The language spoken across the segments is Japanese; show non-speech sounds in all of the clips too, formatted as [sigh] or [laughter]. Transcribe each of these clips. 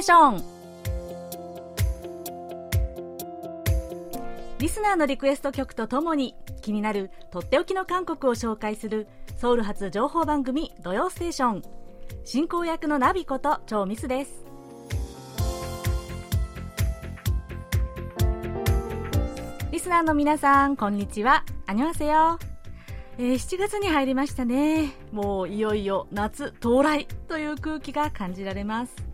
ーション。リスナーのリクエスト曲とともに気になるとっておきの韓国を紹介するソウル発情報番組「土曜ステーション」進行役のナビこと超ミスです。リスナーの皆さんこんにちは。アニョハセヨえー、7月に入りましたね。もういよいよ夏到来という空気が感じられます。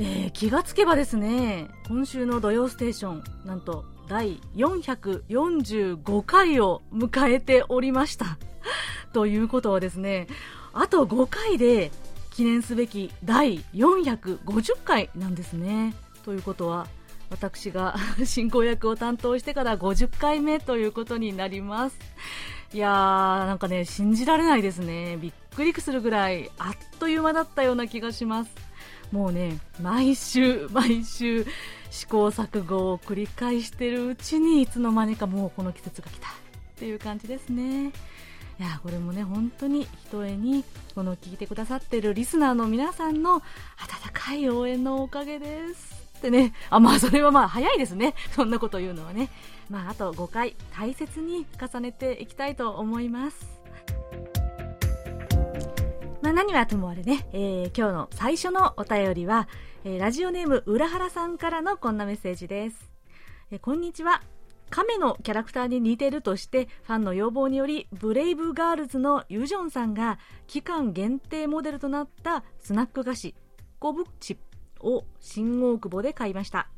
えー、気がつけばですね今週の「土曜ステーション」なんと第445回を迎えておりました。[laughs] ということはですねあと5回で記念すべき第450回なんですね。ということは私が [laughs] 進行役を担当してから50回目ということになります。いやーなんかね信じられないですね。びっくりするぐらいあっという間だったような気がします。もうね毎週 [laughs] 毎週試行錯誤を繰り返してるうちにいつの間にかもうこの季節が来たっていう感じですね。いやこれもね本当にひとえにこの聞いてくださってるリスナーの皆さんの温かい応援のおかげですってね。[laughs] あまあそれはまあ早いですね。[laughs] そんなこと言うのはね。まああと5回大切に重ねていきたいと思います。まあ、何はともあれね、えー、今日の最初のお便りは、えー、ラジオネーム浦原さんからのこんなメッセージです。えー、こんにちは。亀のキャラクターに似てるとしてファンの要望によりブレイブガールズのユジョンさんが期間限定モデルとなったスナック菓子コブチを新大久保で買いました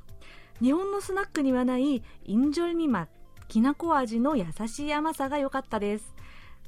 日本のスナックにはないインジョルミマきなこ味の優しい甘さが良かったです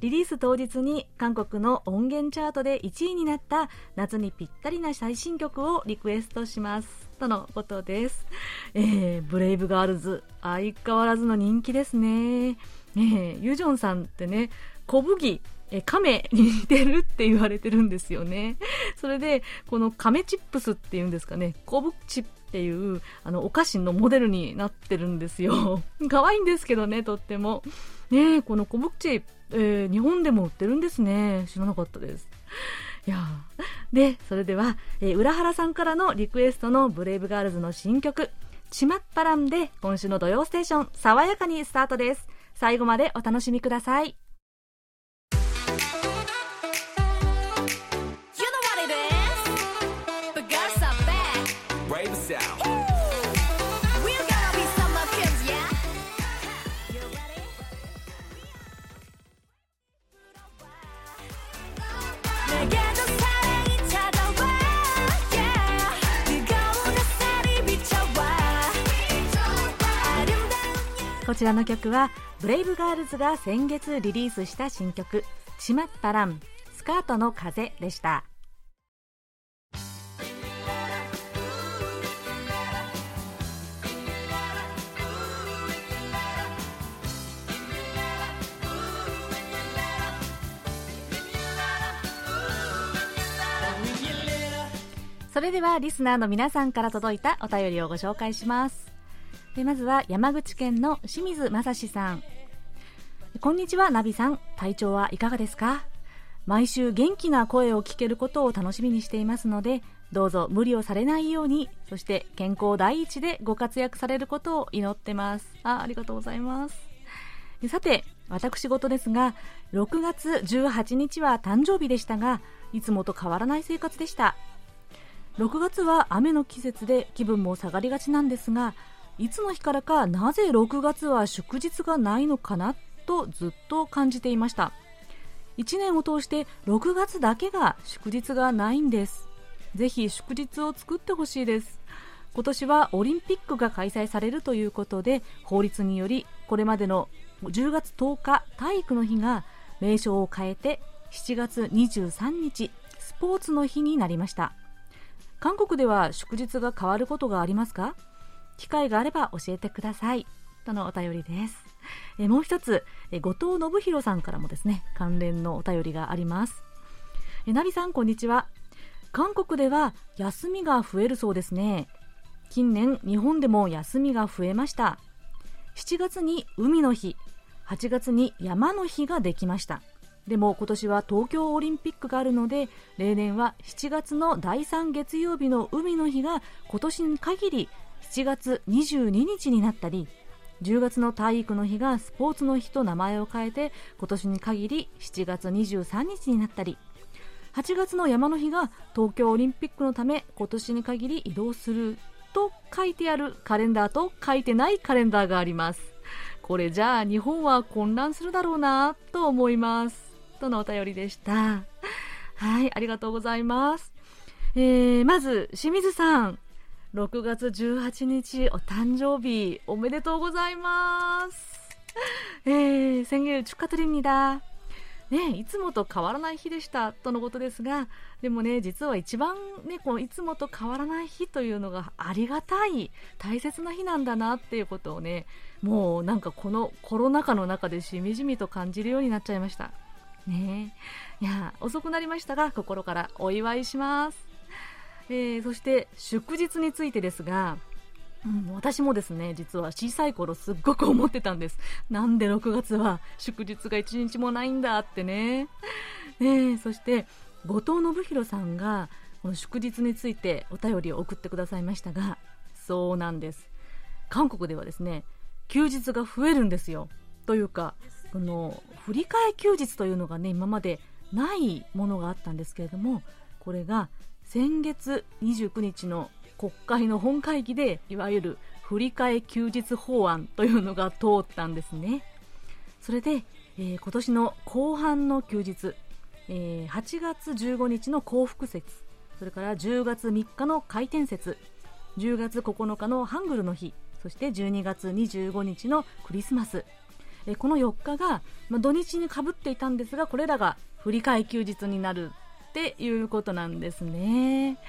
リリース当日に韓国の音源チャートで1位になった夏にぴったりな最新曲をリクエストします。とのことです。えー、ブレイブガールズ、相変わらずの人気ですね。えー、ユジョンさんってね、小麦、え亀に似てるって言われてるんですよね。それで、この亀チップスっていうんですかね、コブチップっていうあのお菓子のモデルになってるんですよ。可愛いんですけどね、とっても。ねこのコブチ、えー、日本でも売ってるんですね。知らなかったです。[laughs] いやで、それでは、えー、浦原さんからのリクエストのブレイブガールズの新曲、ちまっぱらんで今週の土曜ステーション、爽やかにスタートです。最後までお楽しみください。こちらの曲はブレイブガールズが先月リリースした新曲「ちまったらんスカートの風」でした。それではリスナーの皆さんから届いたお便りをご紹介します。でまずは山口県の清水正史さん。こんにちはナビさん。体調はいかがですか？毎週元気な声を聞けることを楽しみにしていますのでどうぞ無理をされないようにそして健康第一でご活躍されることを祈ってます。あありがとうございます。さて私事ですが6月18日は誕生日でしたがいつもと変わらない生活でした。6月は雨の季節で気分も下がりがちなんですがいつの日からかなぜ6月は祝日がないのかなとずっと感じていました。1年を通して6月だけが祝日がないんです。ぜひ祝日を作ってほしいです。今年はオリンピックが開催されるということで法律によりこれまでの10月10日体育の日が名称を変えて7月23日スポーツの日になりました。韓国では祝日が変わることがありますか？機会があれば教えてください。とのお便りです。えもう一つえ後藤信弘さんからもですね関連のお便りがあります。えなびさんこんにちは。韓国では休みが増えるそうですね。近年日本でも休みが増えました。7月に海の日8月に山の日ができました。でも今年は東京オリンピックがあるので例年は7月の第3月曜日の海の日が今年に限り7月22日になったり10月の体育の日がスポーツの日と名前を変えて今年に限り7月23日になったり8月の山の日が東京オリンピックのため今年に限り移動すると書いてあるカレンダーと書いてないカレンダーがあります。これじゃあ日本は混乱するだろうなと思います。とのお便りでした。はいありがとうございます。えー、まず清水さん。6月18日お誕生日おめでとうございます[laughs] えー、생일축하드립니다ね、いつもと変わらない日でしたとのことですがでもね実は一番ねこういつもと変わらない日というのがありがたい大切な日なんだなっていうことをねもうなんかこのコロナ禍の中でしみじみと感じるようになっちゃいましたねいや遅くなりましたが心からお祝いします、 えー、そして祝日についてですがうん、私もですね実は小さい頃すっごく思ってたんです。なんで6月は祝日が1日もないんだってね。ねそして後藤信弘さんがこの祝日についてお便りを送ってくださいましたがそうなんです。韓国ではですね休日が増えるんですよ。というかこの振り替え休日というのがね今までないものがあったんですけれどもこれが先月29日の国会の本会議でいわゆる振り替え休日法案というのが通ったんですね。それで、えー、今年の後半の休日、えー、8月15日の幸福節それから10月3日の回転節10月9日のハングルの日そして12月25日のクリスマス。この4日が、ま、土日にかぶっていたんですがこれらが振り替え休日になるっていうことなんですね。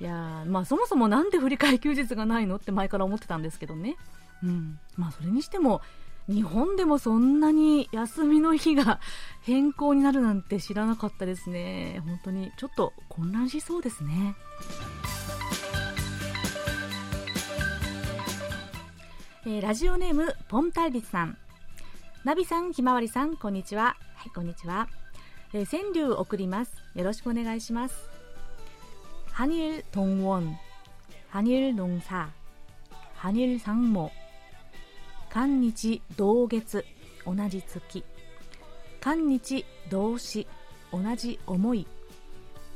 いやまあそもそもなんで振り替え休日がないのって前から思ってたんですけどね。うん。まあそれにしても、日本でもそんなに休みの日が変更になるなんて知らなかったですね。本当にちょっと混乱しそうですね。えー、ラジオネームポンタイビスさん。ナビさん、ひまわりさん、こんにちは。はい、こんにちは。えー、川柳送ります。よろしくお願いします。 한일 동원, 한일 농사, 한일 상모, 간니지 노月 오나지 츠키, 간니지 노시 오나지 어모이,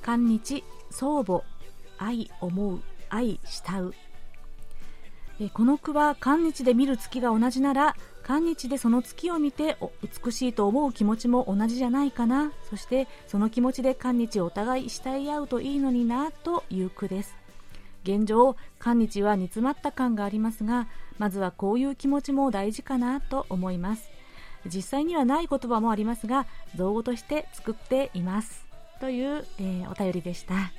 간니지 소보, えこの句は韓日で見る月が同じなら韓日でその月を見て美しいと思う気持ちも同じじゃないかな。そしてその気持ちで韓日をお互い慕い合うといいのになという句です。現状韓日は煮詰まった感がありますがまずはこういう気持ちも大事かなと思います。実際にはない言葉もありますが造語として作っています。という、えー、お便りでした。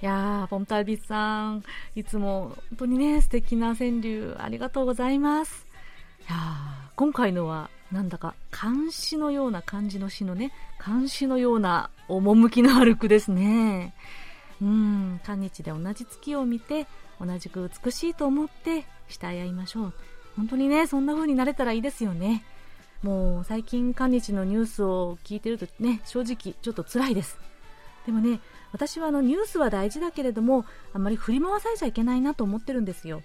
いやー、ポンタービスさん、いつも本当にね、素敵な川柳ありがとうございます。いや今回のはなんだか監視のような感じの詩のね監視のような趣のある句ですね。うん韓日で同じ月を見て同じく美しいと思って慕い合いましょう。本当にねそんな風になれたらいいですよね。もう最近韓日のニュースを聞いてるとね正直ちょっと辛いです。でもね私はあのニュースは大事だけれどもあまり振り回されちゃいけないなと思ってるんですよ。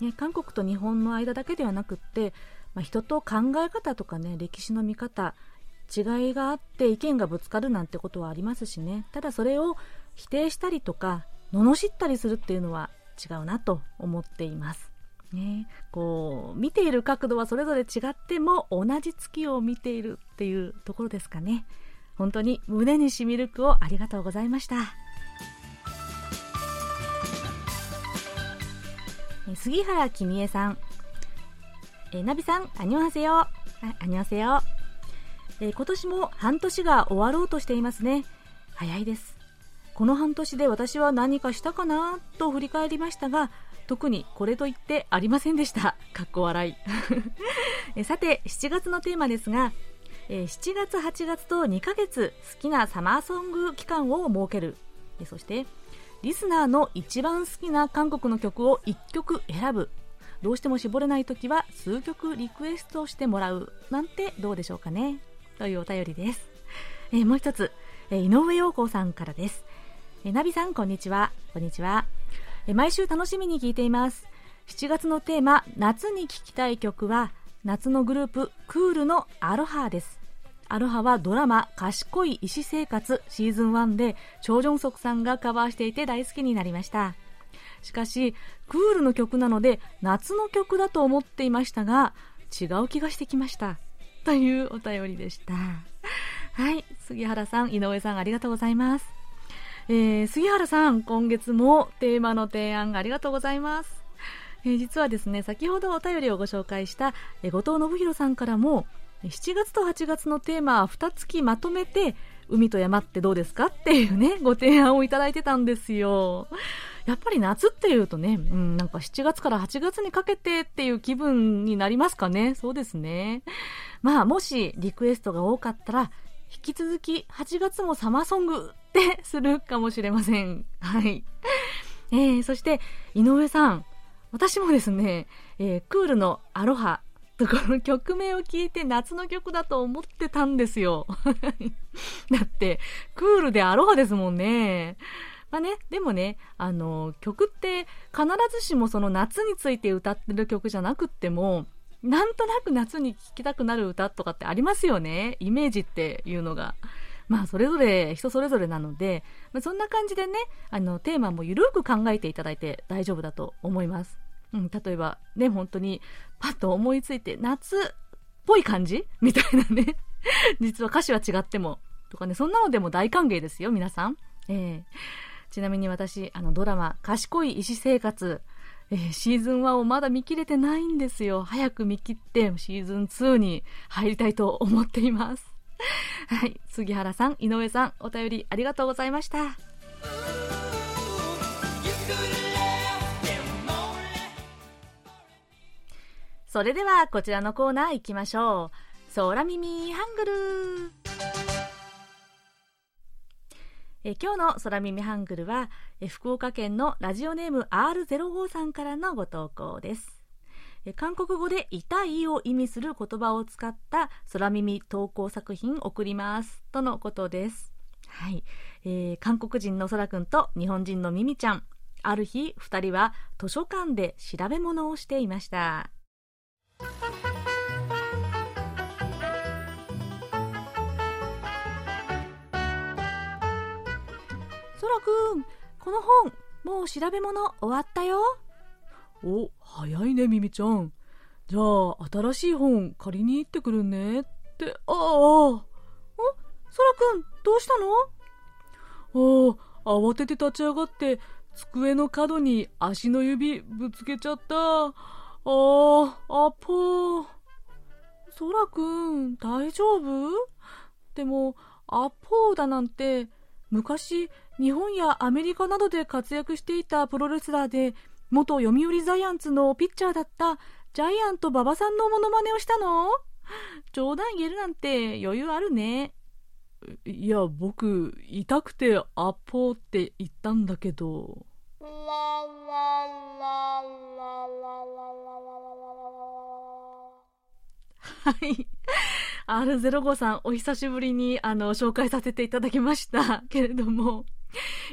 ね、韓国と日本の間だけではなくって、まあ、人と考え方とかね歴史の見方違いがあって意見がぶつかるなんてことはありますしね。ただそれを否定したりとか罵ったりするっていうのは違うなと思っています。ね、こう見ている角度はそれぞれ違っても同じ月を見ているっていうところですかね。本当に胸にしみる句をありがとうございました。杉原君江さん、え、ナビさん、あにょはせよ。あにょはせよ。え、今年も半年が終わろうとしていますね。早いです。この半年で私は何かしたかなと振り返りましたが、特にこれと言ってありませんでした。かっこ笑い。[laughs] えさて、7月のテーマですが、えー、7月、8月と2ヶ月好きなサマーソング期間を設ける。そして、リスナーの一番好きな韓国の曲を1曲選ぶどうしても絞れない時は数曲リクエストしてもらうなんてどうでしょうかねというお便りですえー、もう一つ、えー、井上陽子さんからです。えー、ナビさん、こんにちは。こんにちは。え、毎週楽しみに聞いています。7月のテーマ、夏に聴きたい曲は、夏のグループ、クールのアロハです。アロハはドラマ、賢い医師生活シーズン1で、チョジョンソクさんがカバーしていて大好きになりました。しかし、クールの曲なので、夏の曲だと思っていましたが、違う気がしてきました。というお便りでした。はい。杉原さん、井上さん、ありがとうございます。えー、杉原さん、今月もテーマの提案ありがとうございます。え、実はですね、先ほどお便りをご紹介した、え、後藤信弘さんからも、7月と8月のテーマ2月まとめて、海と山ってどうですかっていうね、ご提案をいただいてたんですよ。やっぱり夏っていうとね、うん、なんか7月から8月にかけてっていう気分になりますかね。そうですね。まあ、もしリクエストが多かったら、引き続き8月もサマーソングってするかもしれません。はい。えー、そして井上さん、私もですね、えー、クールのアロハとこの曲名を聞いて夏の曲だと思ってたんですよ。[laughs] だって、クールでアロハですもんね。まあね、でもね、あの、曲って必ずしもその夏について歌ってる曲じゃなくっても、なんとなく夏に聴きたくなる歌とかってありますよね。イメージっていうのが。まあ、それぞれ、人それぞれなので、まあ、そんな感じでね、あの、テーマもゆるく考えていただいて大丈夫だと思います。うん、例えば、ね、本当に、パッと思いついて、夏っぽい感じ？[laughs] みたいなね。[laughs] 実は歌詞は違っても。とかね、そんなのでも大歓迎ですよ、皆さん。えー、ちなみに私、あの、ドラマ、賢い医師生活、えー、シーズン1をまだ見切れてないんですよ。早く見切ってシーズン2に入りたいと思っています。はい。杉原さん、井上さん、お便りありがとうございました。それではこちらのコーナー行きましょう。空耳ハングル。え今日の空耳ハングルはえ福岡県のラジオネーム R05 さんからのご投稿です。え韓国語で痛いを意味する言葉を使った空耳投稿作品送りますとのことです。はい、えー、韓国人の空くんと日本人のミミちゃん。ある日2人は図書館で調べ物をしていました。そらくん、この本、もう調べ物終わったよ。お、早いね、ミミちゃん。じゃあ、新しい本借りに行ってくるね。って、ああ。お、そらくん、どうしたの？ああ、慌てて立ち上がって、机の角に足の指ぶつけちゃった。ああ、あっぽー。そらくん、大丈夫？でも、アポーだなんて、昔、日本やアメリカなどで活躍していたプロレスラーで、元読売ジャイアンツのピッチャーだったジャイアント馬場さんのモノマネをしたの？冗談言えるなんて余裕あるね。いや、僕、痛くてアポーって言ったんだけど。はい。R05 さん、お久しぶりに、あの、紹介させていただきましたけれども。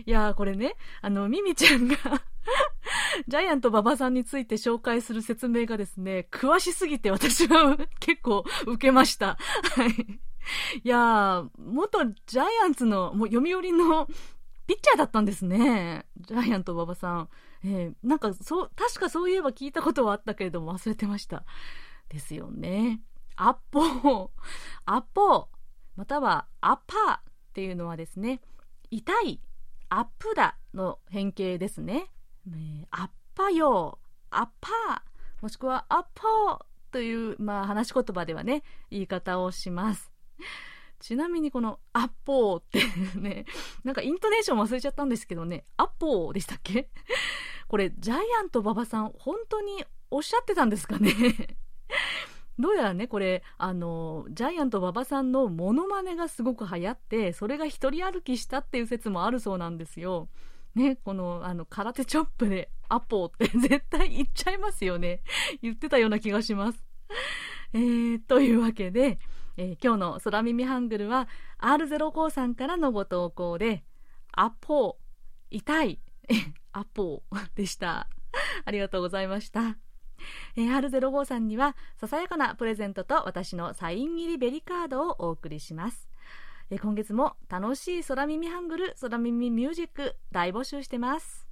いやこれね、あの、ミミちゃんが [laughs] ジャイアント馬場さんについて紹介する説明がですね、詳しすぎて私は結構受けました。はい。いや元ジャイアンツの、もう読売のピッチャーだったんですね。ジャイアント馬場さん。えー、なんか、そう、確かそういえば聞いたことはあったけれども忘れてました。ですよね。アッポー、アッポー、またはアッパーっていうのはですね、痛い、アップだの変形ですね。アッパよ、アッパー、もしくはアッポーという、まあ、話し言葉ではね、言い方をします。ちなみにこのアッポーって [laughs] ね、なんかイントネーション忘れちゃったんですけどね、アッポーでしたっけ？これジャイアント馬場さん本当におっしゃってたんですかね？[laughs] どうやらね、これ、あの、ジャイアント馬場さんのモノマネがすごく流行って、それが一人歩きしたっていう説もあるそうなんですよ。ね、この、あの、空手チョップでアポーって [laughs] 絶対言っちゃいますよね。言ってたような気がします。えー、というわけで、えー、今日の空耳ハングルは R05 さんからのご投稿で、アポー、痛い、[laughs] アポーでした。[laughs] ありがとうございました。えー、R05 さんにはささやかなプレゼントと私のサイン入りベリカードをお送りします。えー、今月も楽しい空耳ハングル、空耳ミュージック大募集してます。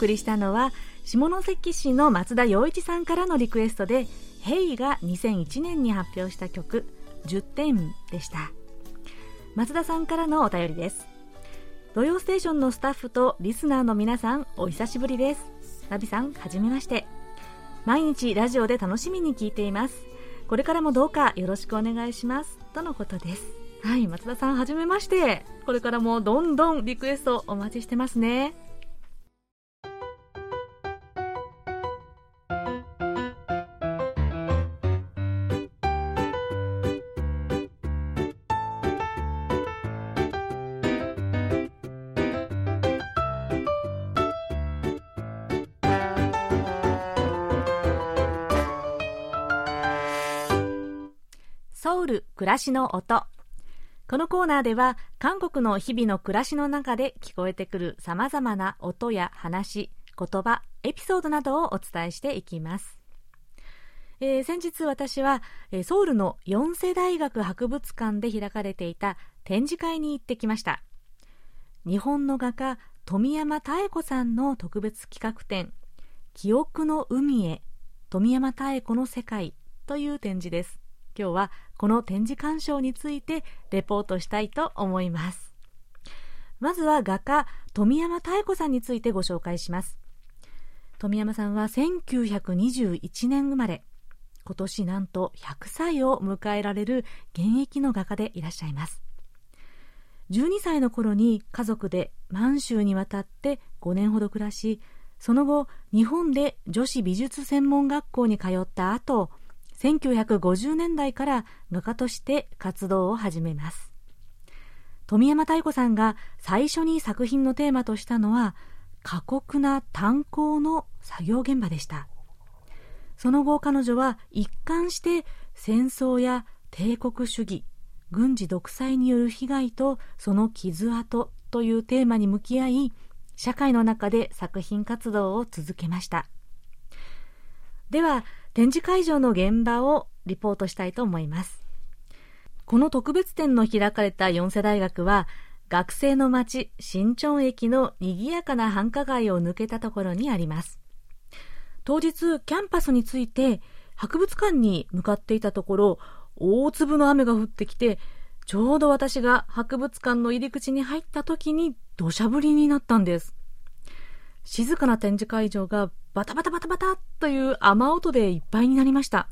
送りしたのは下関市の松田洋一さんからのリクエストで「ヘイが2001年に発表した曲「10点」でした。松田さんからのお便りです。土曜ステーションのスタッフとリスナーの皆さんお久しぶりです。ナビさんはじめまして。毎日ラジオで楽しみに聞いています。これからもどうかよろしくお願いします。とのことです。はい松田さんはじめまして。これからもどんどんリクエストお待ちしてますね。ソウル暮らしの音。このコーナーでは韓国の日々の暮らしの中で聞こえてくるさまざまな音や話言葉エピソードなどをお伝えしていきます、えー、先日私はソウルの四世大学博物館で開かれていた展示会に行ってきました。日本の画家富山妙子さんの特別企画展記憶の海へ富山妙子の世界という展示です。今日はこの展示鑑賞についてレポートしたいと思います。まずは画家富山妙子さんについてご紹介します。富山さんは1921年生まれ今年なんと100歳を迎えられる現役の画家でいらっしゃいます。12歳の頃に家族で満州に渡って5年ほど暮らしその後日本で女子美術専門学校に通った後1950年代から画家として活動を始めます。富山妙子さんが最初に作品のテーマとしたのは過酷な炭鉱の作業現場でした。その後彼女は一貫して戦争や帝国主義軍事独裁による被害とその傷跡というテーマに向き合い社会の中で作品活動を続けました。では展示会場の現場をリポートしたいと思います。この特別展の開かれた四世大学は、学生の街、新町駅の賑やかな繁華街を抜けたところにあります。当日、キャンパスについて、博物館に向かっていたところ、大粒の雨が降ってきて、ちょうど私が博物館の入り口に入った時に土砂降りになったんです。静かな展示会場がバタバタバタバタという雨音でいっぱいになりました。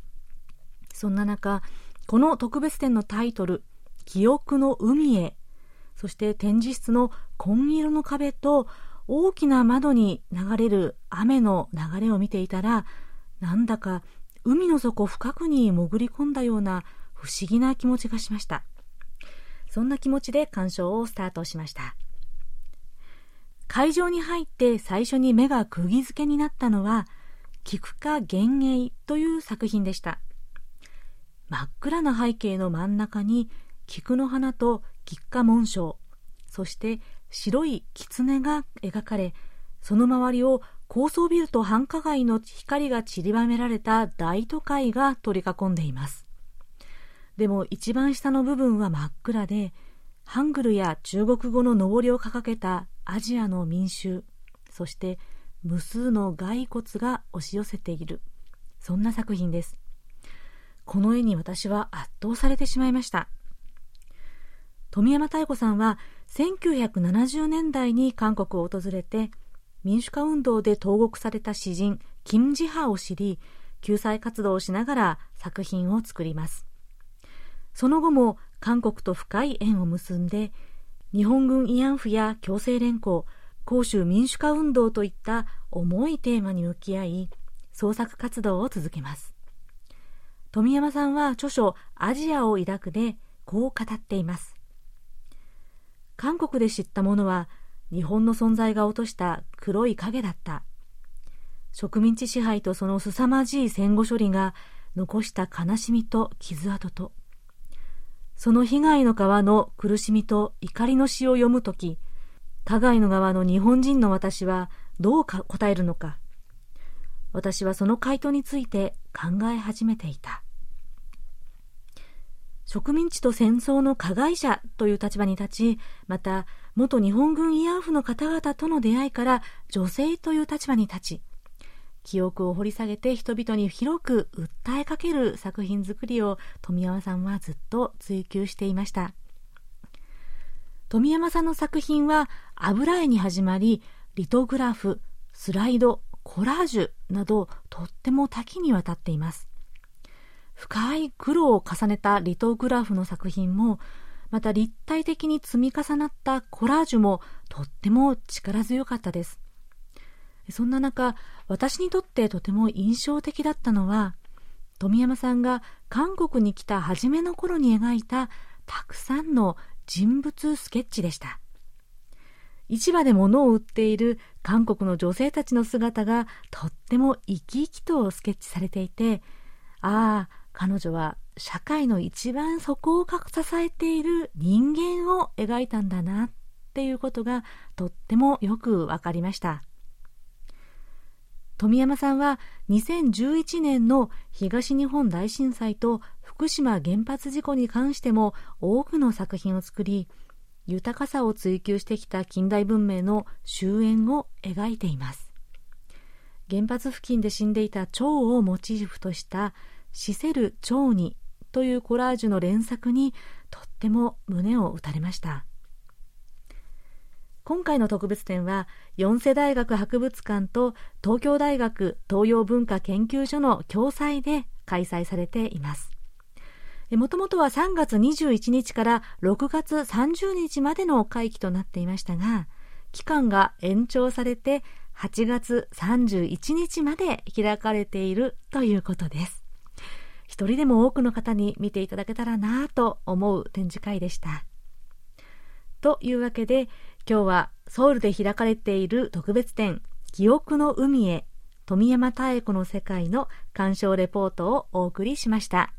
そんな中、この特別展のタイトル、記憶の海へ、そして展示室の紺色の壁と大きな窓に流れる雨の流れを見ていたら、なんだか海の底深くに潜り込んだような不思議な気持ちがしました。そんな気持ちで鑑賞をスタートしました。会場に入って最初に目が釘付けになったのは、菊花幻影という作品でした。真っ暗な背景の真ん中に菊の花と菊花紋章そして白い狐が描かれその周りを高層ビルと繁華街の光が散りばめられた大都会が取り囲んでいますでも一番下の部分は真っ暗でハングルや中国語の上りを掲げたアジアの民衆そして無数の骸骨が押し寄せている。そんな作品です。この絵に私は圧倒されてしまいました。富山妙子さんは1970年代に韓国を訪れて民主化運動で投獄された詩人キム・ジハを知り救済活動をしながら作品を作ります。その後も韓国と深い縁を結んで日本軍慰安婦や強制連行広州民主化運動といった重いテーマに向き合い創作活動を続けます富山さんは著書アジアを抱くでこう語っています。韓国で知ったものは日本の存在が落とした黒い影だった。植民地支配とその凄まじい戦後処理が残した悲しみと傷跡と、その被害の側の苦しみと怒りの詩を読むとき、加害の側の日本人の私はどう答えるのか。私はその回答について考え始めていた。植民地と戦争の加害者という立場に立ち、また、元日本軍慰安婦の方々との出会いから女性という立場に立ち、記憶を掘り下げて人々に広く訴えかける作品作りを富山さんはずっと追求していました。富山さんの作品は油絵に始まり、リトグラフ、スライド、コラージュなどとっても多岐にわたっています。深い黒を重ねたリトグラフの作品も、また立体的に積み重なったコラージュもとっても力強かったです。そんな中、私にとってとても印象的だったのは、富山さんが韓国に来た初めの頃に描いたたくさんの人物スケッチでした。市場で物を売っている韓国の女性たちの姿がとっても生き生きとスケッチされていて、ああ、彼女は社会の一番底を支えている人間を描いたんだなっていうことがとってもよくわかりました。富山さんは2011年の東日本大震災と福島原発事故に関しても多くの作品を作り、豊かさを追求してきた近代文明の終焉を描いています。原発付近で死んでいた蝶をモチーフとした死せる蝶にというコラージュの連作にとっても胸を打たれました。今回の特別展は四世大学博物館と東京大学東洋文化研究所の共催で開催されています。もともとは3月21日から6月30日までの会期となっていましたが、期間が延長されて8月31日まで開かれているということです。一人でも多くの方に見ていただけたらなぁと思う展示会でした。というわけで、今日はソウルで開かれている特別展、記憶の海へ富山妙子の世界の鑑賞レポートをお送りしました。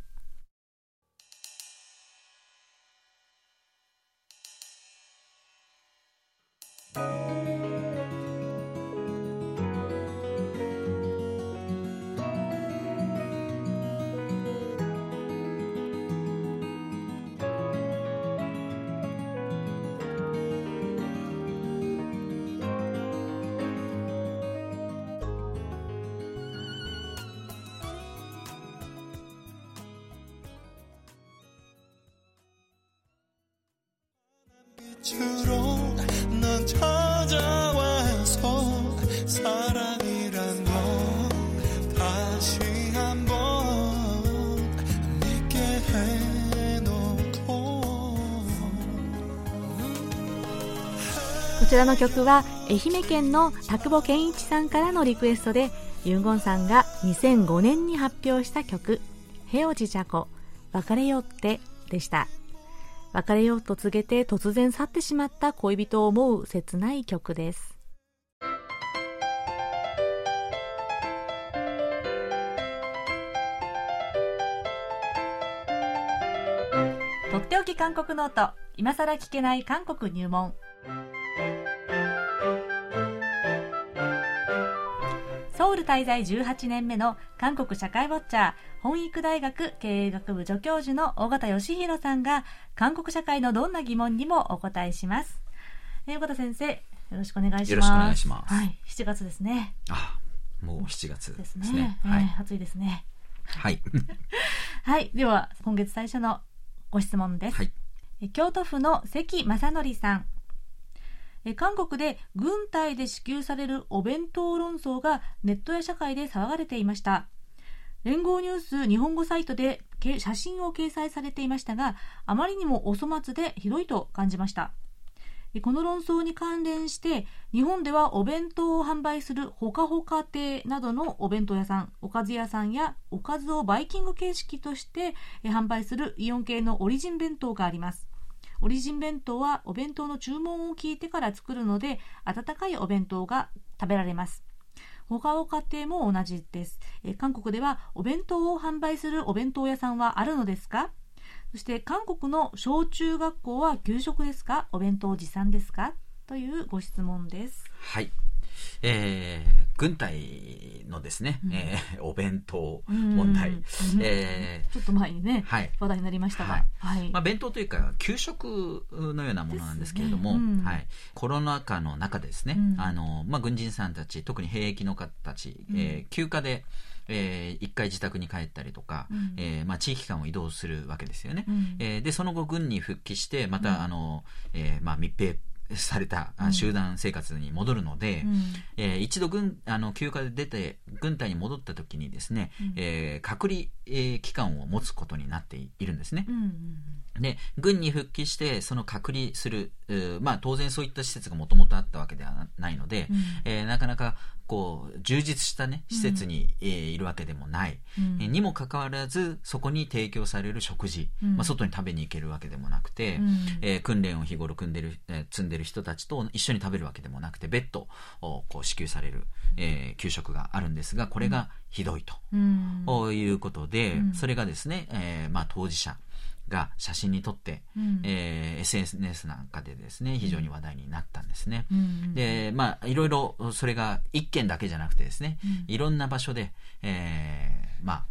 주로 넌 찾아와서 사랑이란 걸 다시 한번 믿게 해놓고 こちらの曲は愛媛県の田久保健一さんからのリクエストでユンゴンさんが2005年に発表した曲「ヘオジジャコ別れよって」でした 別れようと告げて突然去ってしまった恋人を思う切ない曲です。とっておき韓国ノート。今さら聞けない韓国入門。ソウル滞在18年目の韓国社会ウォッチャー本育大学経営学部助教授の尾形義弘さんが韓国社会のどんな疑問にもお答えします。えー尾形先生、よろしくお願いします。よろしくお願いしますはい、7月ですね。あもう7月でですすね。ね。えーはい。暑いですね。はい。[laughs] はい、では今月最初のご質問です。はい。え京都府の関正則さんえ韓国で軍隊で支給されるお弁当論争がネットや社会で騒がれていました。連合ニュース日本語サイトで写真を掲載されていましたがあまりにもお粗末でひどいと感じました。この論争に関連して日本ではお弁当を販売するほかほか亭などのお弁当屋さんおかず屋さんやおかずをバイキング形式として販売するイオン系のオリジン弁当があります。オリジン弁当はお弁当の注文を聞いてから作るので温かいお弁当が食べられます。ほかほか亭も同じです。え韓国ではお弁当を販売するお弁当屋さんはあるのですか？そして韓国の小中学校は給食ですか？お弁当持参ですか？というご質問です。はい。えー、軍隊のですね、えーお弁当問題。うん。えちょっと前にね、はい。話題になりましたが、はい。はい。ーまあ、弁当というか、給食のようなものなんですけれども、ね。うん。はい、コロナ禍の中でですね、うん。あのまあ、軍人さんたち、特に兵役の方たち、えー休暇で、えー一回自宅に帰ったりとか、うん。えーまあ、地域間を移動するわけですよね。うん。えーでその後軍に復帰してまた、うん。あのえーまあ、密閉された集団生活に戻るので、うん。えー一度軍あの休暇で出て軍隊に戻った時にですね、うん。えー隔離、えー期間を持つことになっているんですね。うんうんで軍に復帰してその隔離する、まあ、当然そういった施設がもともとあったわけではないので、うん。えーなかなかこう充実した、ね、施設に、えーいるわけでもない、うん。えーにもかかわらずそこに提供される食事、うん。まあ、外に食べに行けるわけでもなくて、うん。えー訓練を日頃組んでる、えー積んでる人たちと一緒に食べるわけでもなくて別途おこう支給される、えー給食があるんですがこれがひどいと。いうことで、うん。それがですね、えーまあ、当事者が写真に撮って、うん。えー SNS なんかでですね非常に話題になったんですね。うんでまあいろいろそれが一件だけじゃなくてですね、うん。いろんな場所で、えーまあ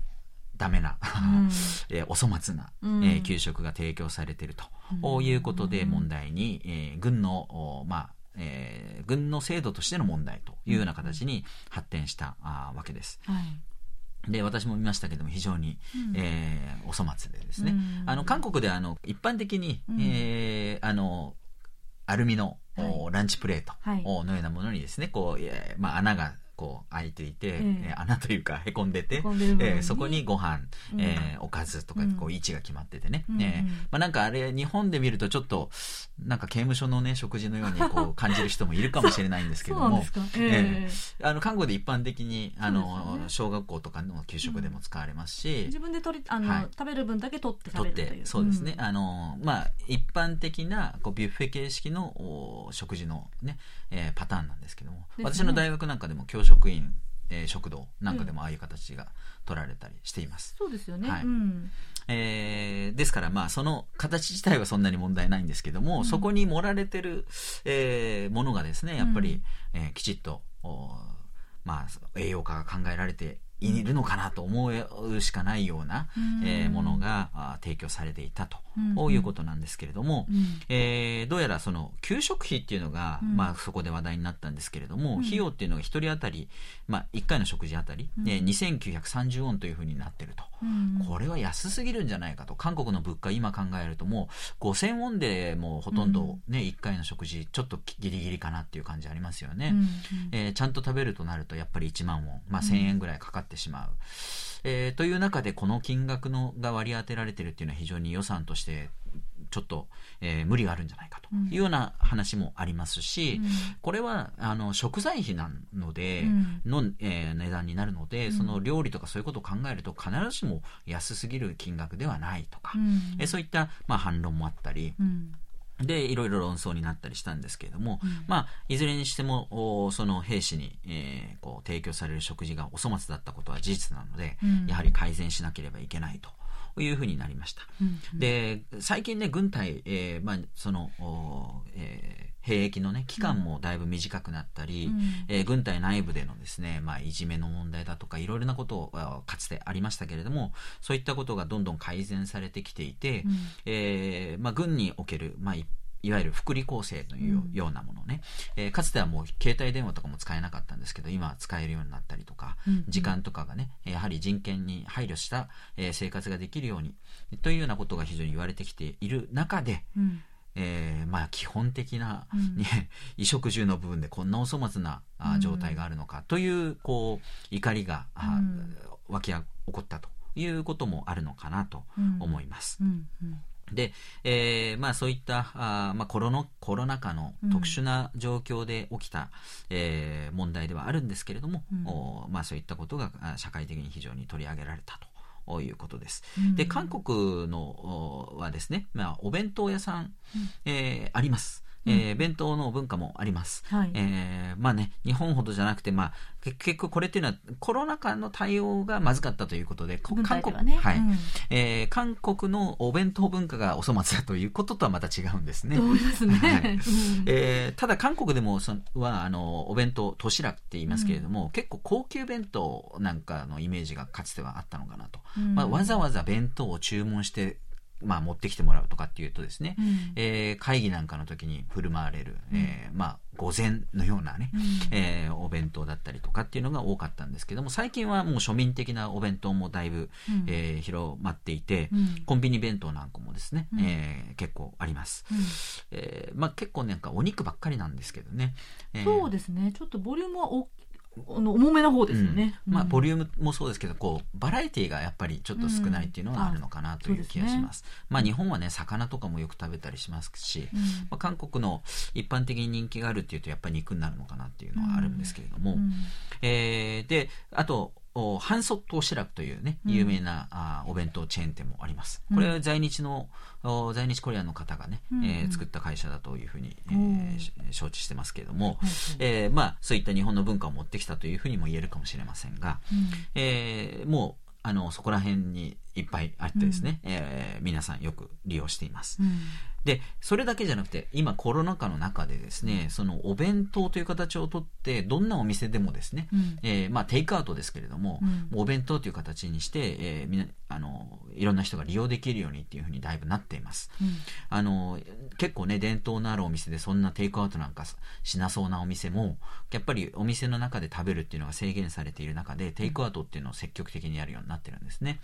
ダメな、うん。[laughs] えーお粗末な、うん。えー給食が提供されているということで問題に、えー軍の、おまあえー軍の制度としての問題というような形に発展した、あーわけです。はいで私も見ましたけども非常に、うん。えーお粗末でですね、うん。あの韓国ではあの一般的に、うん。えーあのアルミの、おはランチプレート、のようなものにですねこう、えーまあ、穴がこう開いていて、ええ。えー穴というかへこんでてえーそこにご飯、うん。えーおかずとかうん。こう位置が決まっててね、うんえーまあ、なんかあれ日本で見るとちょっとなんか刑務所のね食事のように [laughs] こう感じる人もいるかもしれないんですけども。ええあの韓国で一般的にあの、ね。小学校とかの給食でも使われますし、自分で取りあの、はい。食べる分だけ取って食取っべるという。てそうですね、ん。あのまあ一般的なこうビュッフェ形式のお食事のね、えーパターンなんですけども、私の大学なんかでも教職員、えー食堂なんかでもああいう形が取られたりしています、そうですよね、はい。うん。えーですからまあその形自体はそんなに問題ないんですけども、うん。そこに盛られてる、えーものがですねやっぱり、うん。えーきちっとおまあ栄養価が考えられているのかなと思うしかないような、うん。えーものがあ提供されていたと、うん。いうことなんですけれども、うん。えーどうやらその給食費っていうのが、うん。まあ、そこで話題になったんですけれども、うん。費用っていうのが1人当たり、まあ、1回の食事当たり、うん。えー2930ウォンというふうになってると。うんこれは安すぎるんじゃないかと。韓国の物価今考えるともう5000ウォンでもうほとんどね、1回の食事ちょっとギリギリかなっていう感じありますよね、うんえーちゃんと食べるとなるとやっぱり1万ウォン、まあ、1000円ぐらいかかってしまう、えーという中でこの金額のが割り当てられてるっていうのは非常に予算としてちょっと、えー無理があるんじゃないかというような話もありますし、これはあの食材費なので、うん。の、えー値段になるので、その料理とかそういうことを考えると必ずしも安すぎる金額ではないとか、うん。えーそういった、まあ、反論もあったり、うん。で、いろいろ論争になったりしたんですけれども、まあ、いずれにしても、おその兵士に、えーこう、提供される食事がお粗末だったことは事実なので、うん。やはり改善しなければいけないと。いうふうになりました。うんで、最近ね、軍隊、えーまあ、その、おえー兵役のね、期間もだいぶ短くなったり、うん。えー軍隊内部でのですね、まあ、いじめの問題だとか、いろいろなことをあかつてありましたけれども、そういったことがどんどん改善されてきていて、うん。えーまあ、軍における、まあ、いいわゆる福利厚生といううん。ようなものね、えーかつてはもう携帯電話とかも使えなかったんですけど今は使えるようになったりとか、うん時間とかがねやはり人権に配慮した、えー生活ができるようにというようなことが非常に言われてきている中で、うん。えーまあ、基本的な、[laughs] 衣食住の部分でこんなお粗末な状態があるのかというこう怒りが、あうん。湧き起こったということもあるのかなと思います。うんうんで、えーまあそういった、あーまあコロナ、コロナ禍の特殊な状況で起きた、えー問題ではあるんですけれども、うんおまあそういったことがあ社会的に非常に取り上げられたということです。うんで、韓国のおはですね、まあお弁当屋さん、えーあります。えー弁当の文化もあります。はい。えーまあね、日本ほどじゃなくて、まあ、け結局これっていうのはコロナ禍の対応がまずかったということで、韓国、ね。はい、うん。えー韓国のお弁当文化がお粗末だということとはまた違うんですね。と思いますね。はい。うん。えーただ韓国でもそのはあのお弁当都市楽って言いますけれども、結構高級弁当なんかのイメージがかつてはあったのかなと、うん。まあ、わざわざ弁当を注文して、まあ、持ってきてもらうとかっていうとですね、うん。えー会議なんかの時に振る舞われる、えーまあ、午前のようなね、うん。えーお弁当だったりとかっていうのが多かったんですけども最近はもう庶民的なお弁当もだいぶ、うん。えー広まっていて、うん。コンビニ弁当なんかもですね、うん。えー結構あります、うん。えーまあ、結構なんかお肉ばっかりなんですけどね、えーそうですね。ちょっとボリュームはおあの重めな方ですよね、うん。まあ、ボリュームもそうですけどこうバラエティーがやっぱりちょっと少ないっていうのはあるのかなという気がします,、まあ、日本はね魚とかもよく食べたりしますし、まあ、韓国の一般的に人気があるっていうとやっぱり肉になるのかなっていうのはあるんですけれども、えーであとおハンソットシラクというね有名な、あーお弁当チェーン店もあります。これは在日の、お在日コリアンの方がね、うんえー作った会社だというふうに、えおー承知してますけれども、はいえーまあ、そういった日本の文化を持ってきたというふうにも言えるかもしれませんが、えーもうあのそこら辺にいっぱいあってですね、えー皆さんよく利用しています。でそれだけじゃなくて今コロナ禍の中でですねそのお弁当という形をとってどんなお店でもですね、うん。えーまあ、テイクアウトですけれども、うん。お弁当という形にして、えーみなあのいろんな人が利用できるようにっていうふうにだいぶなっています。あの結構ね伝統のあるお店でそんなテイクアウトなんかしなそうなお店もやっぱりお店の中で食べるっていうのが制限されている中でテイクアウトっていうのを積極的にやるようになってるんですね。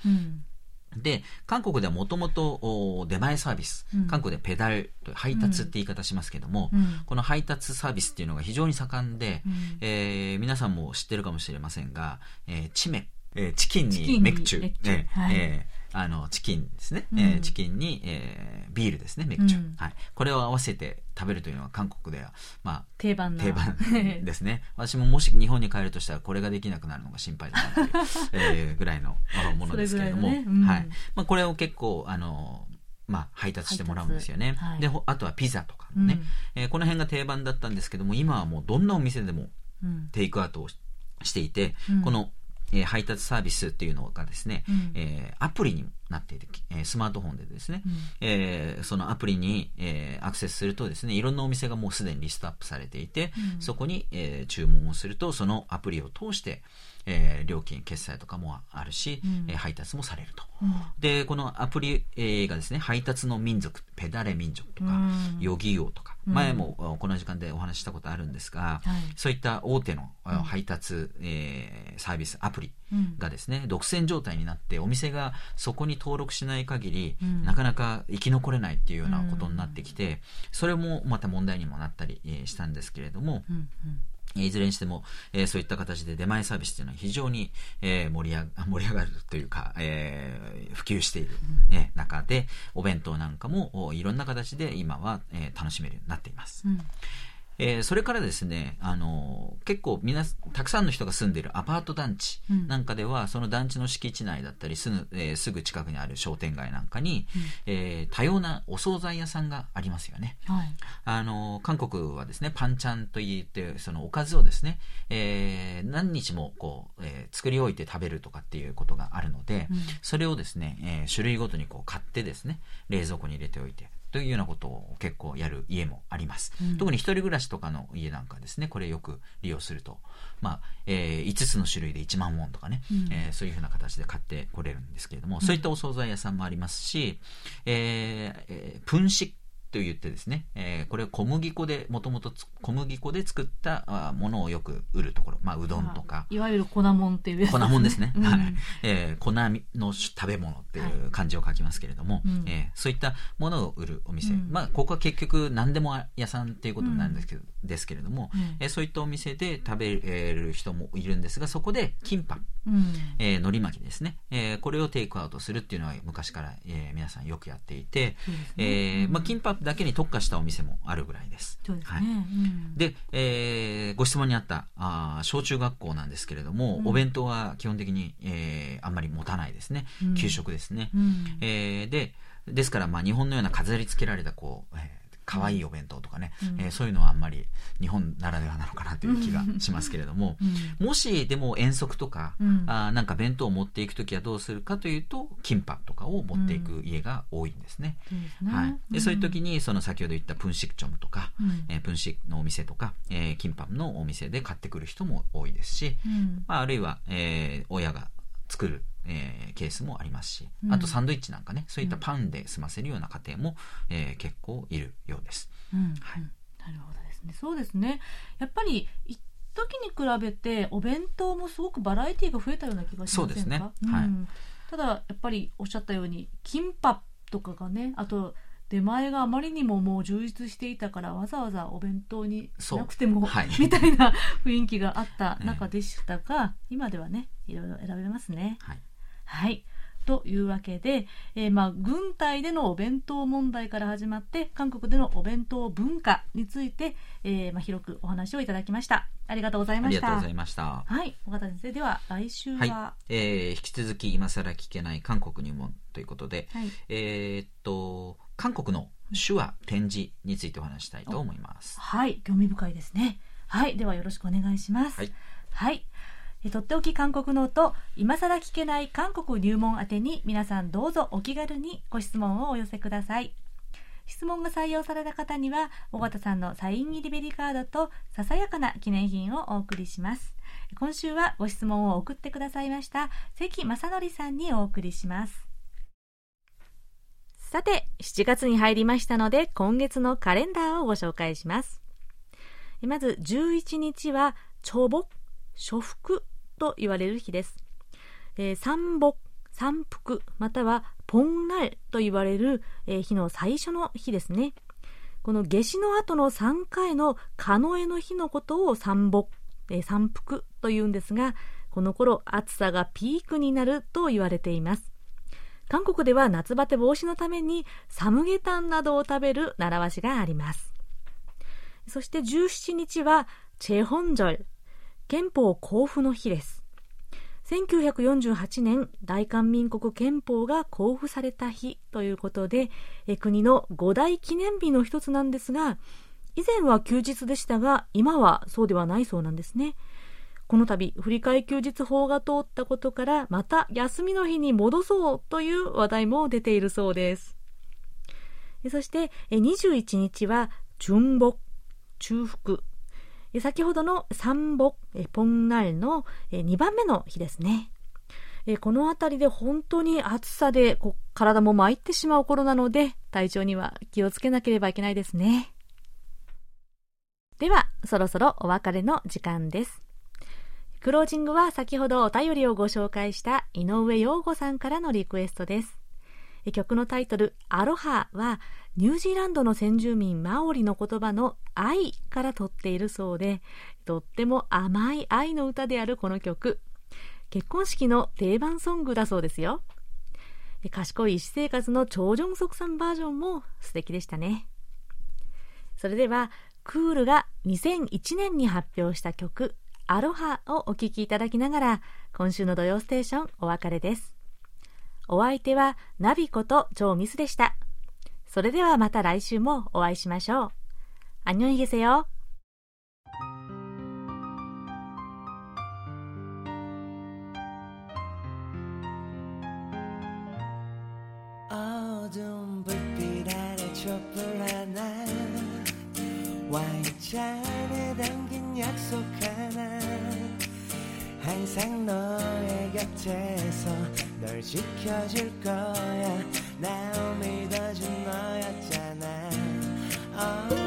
うんで韓国ではもともと出前サービス、うん。韓国でペダル配達って言い方しますけども、うん。この配達サービスっていうのが非常に盛んで、うん。えー皆さんも知ってるかもしれませんが、えーチメ、えーチキンににメクチュチーはい。えーあのチキンですね、うん。えーチキンに、えービールですねメクチュ、うん。はい、これを合わせて食べるというのは韓国では、まあ、定番な。定番ですね。[laughs] 私ももし日本に帰るとしたらこれができなくなるのが心配だなという、[laughs] えーぐらいのまあものですけれども、いのね。うん。はい。まあこれを結構、あの、まあ、配達してもらうんですよね。はい。で、ほあとはピザとかね、えーこの辺が定番だったんですけども、今はもうどんなお店でもうん。テイクアウトをししていて、うん。この、えー配達サービスっていうのがですね、うん。えーアプリにもなっていて、えースマートフォンでですね、うん。えーそのアプリに、えーアクセスするとですね、いろんなお店がもうすでにリストアップされていて、うん。そこに、えー注文をすると、そのアプリを通して、えー料金決済とかもあるし、うん。えー配達もされると、うん。でこのアプリ、えーがですね配達の民族ペダレ民族とか、うん。ヨギヨとか、うん。前もあこの時間でお話ししたことあるんですが、はい。そういった大手のあうん。配達、えーサービスアプリうん。がですね独占状態になってお店がそこに登録しない限り、うん。なかなか生き残れないっていうようなことになってきて、それもまた問題にもなったり、えーしたんですけれども、うんいずれにしても、えーそういった形で出前サービスというのは非常に、えー盛り上が [laughs] 盛り上がるというか、えー普及している、えー中で、お弁当なんかもおいろんな形で今は、えー楽しめるようになっています。うんえーそれからですね、あのー結構みな、たくさんの人が住んでいるアパート団地うん。なんかでは、その団地の敷地内だったりすぐ、えーすぐ近くにある商店街なんかに、えー多様なお惣菜屋さんがありますよね。はい。あの、韓国はですね、パンチャンと言って、そのおかずをですね、えー何日もこう、えー作り置いて食べるとかっていうことがあるので、うん。それをですね、えー種類ごとにこう買ってですね、冷蔵庫に入れておいて、というようなことを結構やる家もあります。うん。特に一人暮らしとかの家なんかですね、これよく利用すると、まあ、え5つの種類で1万ウォンとかね、うん。えーそういうふうな形で買ってこれるんですけれども、そういったお惣菜屋さんもありますし、えーえープンシと言ってですね、えーこれ小麦粉で、もともと小麦粉で作ったあものをよく売るところ、まあ、うどんとか、いわゆる粉もんっていうやつ粉もんですね。うん。はい。えー粉の食べ物っていう漢字を書きますけれども、うん。えーそういったものを売るお店。うん。まあ、ここは結局何でも屋さんっていうことになるんですけど、ですけれども、うん。えーそういったお店で食べる人もいるんですが、そこでキンパ、うん。えー海苔巻きですね、えーこれをテイクアウトするっていうのは昔から、えー皆さんよくやっていて、そうですね。えーうんまあ、キンパだけに特化したお店もあるぐらいです。ですね、はい。うん。で、えーご質問にあったあー小中学校なんですけれども、うん。お弁当は基本的に、えーあんまり持たないですね、うん。給食ですね、うん。えーでですからまあ日本のような飾り付けられたこう、えー可愛いお弁当とかね、うん。えーそういうのはあんまり日本ならではなのかなという気がしますけれども、うん。もしでも遠足とか、うん。あーなんか弁当を持っていくときはどうするかというとキンパとかを持っていく家が多いんですね。はい、でそういう時にその先ほど言ったプンシクチョムとか、うん。えープンシクのお店とか、えーキンパムのお店で買ってくる人も多いですし、うん。まあ、あるいは、えー親が作る、えーケースもありますし、うん。あとサンドイッチなんかねそういったパンで済ませるような家庭も、えー結構いるようです。うん。はい。うんなるほどですね。そうですね。やっぱり一時に比べてお弁当もすごくバラエティーが増えたような気がしませんか？そうですね。ん。はい。ただやっぱりおっしゃったようにキンパとかがねあと出前があまりにももう充実していたからわざわざお弁当にしなくても、はい。[laughs] みたいな雰囲気があった中でしたが、今ではねいろいろ選べますね。はいはい。というわけで、えーまあ、軍隊でのお弁当問題から始まって、韓国でのお弁当文化について、えーまあ、広くお話をいただきました。ありがとうございあました。りがとうございました。はい。岡田先生、では来週は、はい、えー引き続き今更聞けない韓国入門ということで、はいえーっと韓国の手話・点字についてお話したいと思います。はい、興味深いですね。はい、ではよろしくお願いします。はい。はい。とっておき韓国ノート、今更聞けない韓国入門宛てに皆さんどうぞお気軽にご質問をお寄せください。質問が採用された方には、尾形さんのサイン入りベリカードとささやかな記念品をお送りします。今週はご質問を送ってくださいました関正則さんにお送りします。さて、7月に入りましたので、今月のカレンダーをご紹介します。まず11日は、朝木、初福と言われる日です。えー三木、三福、またはポンナルと言われる、えー日の最初の日ですね。この夏至の後の3回のカノエの日のことを三木、えー三福と言うんですが、この頃暑さがピークになると言われています。韓国では夏バテ防止のためにサムゲタンなどを食べる習わしがあります。そして17日はチェホンジョル、憲法公布の日です。1948年大韓民国憲法が公布された日ということで、国の五大記念日の一つなんですが、以前は休日でしたが、今はそうではないそうなんですね。この度、振り替え休日法が通ったことから、また休みの日に戻そうという話題も出ているそうです。そして、21日は、純木、中福。先ほどの三木、えポンナルの2番目の日ですね。この辺りで本当に暑さで体も参ってしまう頃なので、体調には気をつけなければいけないですね。では、そろそろお別れの時間です。クロージングは先ほどお便りをご紹介した井上陽子さんからのリクエストです。曲のタイトル、アロハは、ニュージーランドの先住民マオリの言葉の愛から取っているそうで、とっても甘い愛の歌であるこの曲。結婚式の定番ソングだそうですよ。賢い私生活のチョジョンソクさんバージョンも素敵でしたね。それでは、クールが2001年に発表した曲、アロハをお聴きいただきながら、今週の土曜ステーションお別れです。お相手はナビことチョーミスでした。それではまた来週もお会いしましょう。アンニョンイゲセよ。 어두운 불빛 아래 촛불 하나 와인잔에 담긴 약속 하나 항상 너의 곁에서 널 지켜줄 거야 날 믿어준 너였잖아 어.